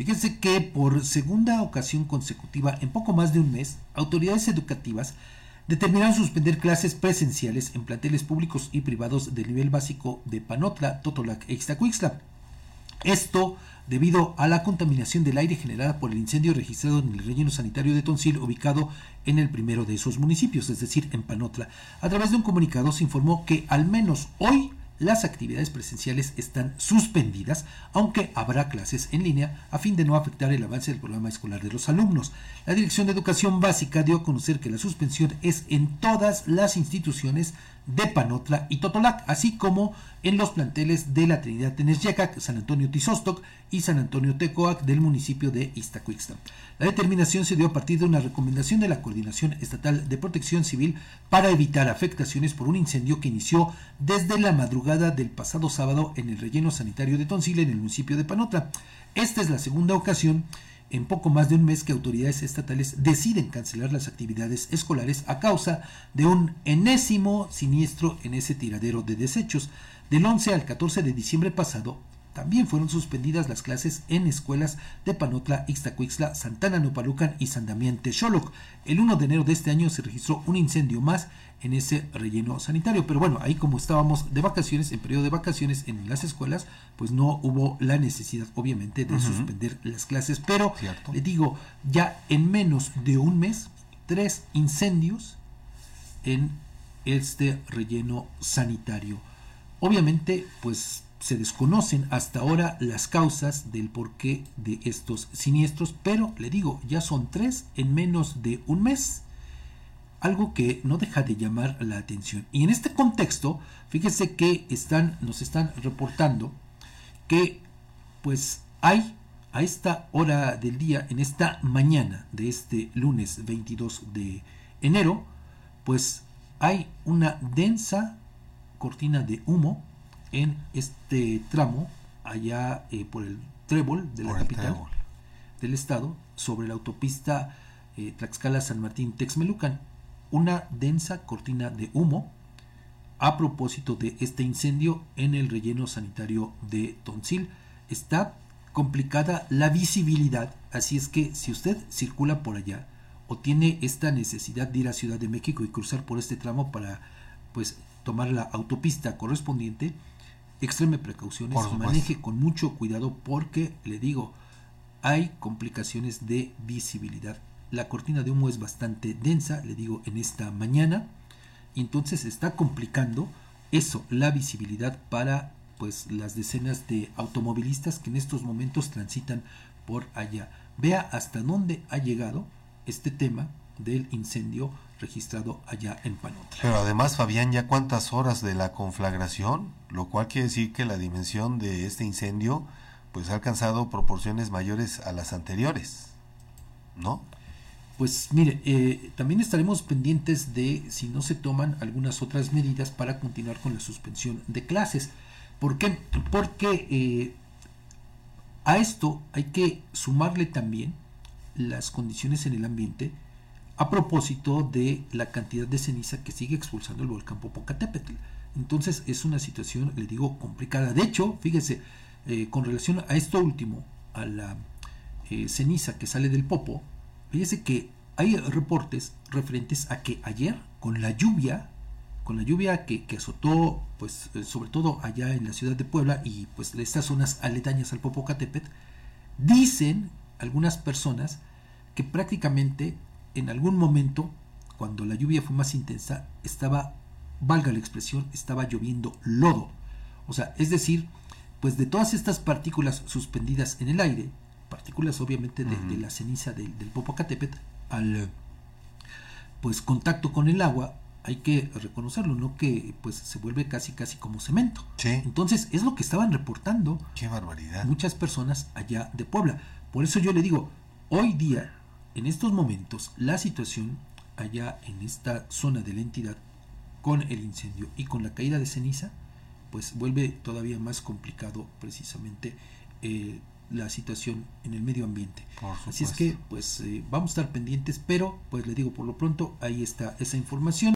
Fíjense que por segunda ocasión consecutiva, en poco más de un mes, autoridades educativas determinaron suspender clases presenciales en planteles públicos y privados del nivel básico de Panotla, Totolac e Ixtacuixtla. Esto debido a la contaminación del aire generada por el incendio registrado en el relleno sanitario de Tonsil, ubicado en el primero de esos municipios, es decir, en Panotla. A través de un comunicado se informó que al menos hoy las actividades presenciales están suspendidas, aunque habrá clases en línea a fin de no afectar el avance del programa escolar de los alumnos. La Dirección de Educación Básica dio a conocer que la suspensión es en todas las instituciones de Panotla y Totolac, así como en los planteles de la Trinidad Tenesyacac, San Antonio Tizostoc y San Antonio Tecoac del municipio de Iztacuixta. La determinación se dio a partir de una recomendación de la Coordinación Estatal de Protección Civil para evitar afectaciones por un incendio que inició desde la madrugada del pasado sábado en el relleno sanitario de Tonsil en el municipio de Panotla. Esta es la segunda ocasión en poco más de un mes que autoridades estatales deciden cancelar las actividades escolares a causa de un enésimo siniestro en ese tiradero de desechos. Del 11 al 14 de diciembre pasado, también fueron suspendidas las clases en escuelas de Panotla, Ixtacuixla, Santana Nupalucan y San Damián Texoloc. El 1 de enero de este año se registró un incendio más en ese relleno sanitario. Pero bueno, ahí como estábamos de vacaciones, en periodo de vacaciones en las escuelas, pues no hubo la necesidad, obviamente, de suspender las clases. Pero le digo, ya en menos de un mes, tres incendios en este relleno sanitario. Obviamente, pues se desconocen hasta ahora las causas del porqué de estos siniestros, pero le digo, ya son tres en menos de un mes. Algo que no deja de llamar la atención. Y en este contexto, fíjese que están, nos están reportando que pues hay a esta hora del día, en esta mañana de este lunes 22 de enero, pues hay una densa cortina de humo en este tramo, allá eh, por el Trébol de la capital del estado, sobre la autopista eh, Tlaxcala-San Martín-Texmelucan, una densa cortina de humo a propósito de este incendio en el relleno sanitario de Tonsil. Está complicada la visibilidad, así es que si usted circula por allá o tiene esta necesidad de ir a Ciudad de México y cruzar por este tramo para pues tomar la autopista correspondiente, extreme precauciones, maneje con mucho cuidado porque, le digo, hay complicaciones de visibilidad. La cortina de humo es bastante densa, le digo, en esta mañana, y entonces está complicando eso, la visibilidad para pues las decenas de automovilistas que en estos momentos transitan por allá. Vea hasta dónde ha llegado este tema del incendio registrado allá en Panotla. Pero además, Fabián, ya cuántas horas de la conflagración, lo cual quiere decir que la dimensión de este incendio pues ha alcanzado proporciones mayores a las anteriores, ¿no? Pues mire, eh, también estaremos pendientes de si no se toman algunas otras medidas para continuar con la suspensión de clases. ¿Por qué? Porque eh, a esto hay que sumarle también las condiciones en el ambiente a propósito de la cantidad de ceniza que sigue expulsando el volcán Popocatépetl. Entonces es una situación, le digo, complicada. De hecho, fíjese, eh, con relación a esto último, a la eh, ceniza que sale del Popo, fíjese que hay reportes referentes a que ayer, con la lluvia, con la lluvia que, que azotó, pues eh, sobre todo allá en la ciudad de Puebla y pues estas zonas aledañas al Popocatépetl, dicen algunas personas que prácticamente en algún momento, cuando la lluvia fue más intensa, estaba, valga la expresión, estaba lloviendo lodo. O sea, es decir, pues de todas estas partículas suspendidas en el aire, partículas obviamente de, la ceniza del, del Popocatépetl, al pues contacto con el agua, hay que reconocerlo, ¿no? Que pues se vuelve casi casi como cemento. Entonces, es lo que estaban reportando Qué barbaridad. muchas personas allá de Puebla. Por eso yo le digo, hoy día en estos momentos la situación allá en esta zona de la entidad con el incendio y con la caída de ceniza pues vuelve todavía más complicado precisamente eh, la situación en el medio ambiente. Así es que pues eh, vamos a estar pendientes pero pues le digo por lo pronto ahí está esa información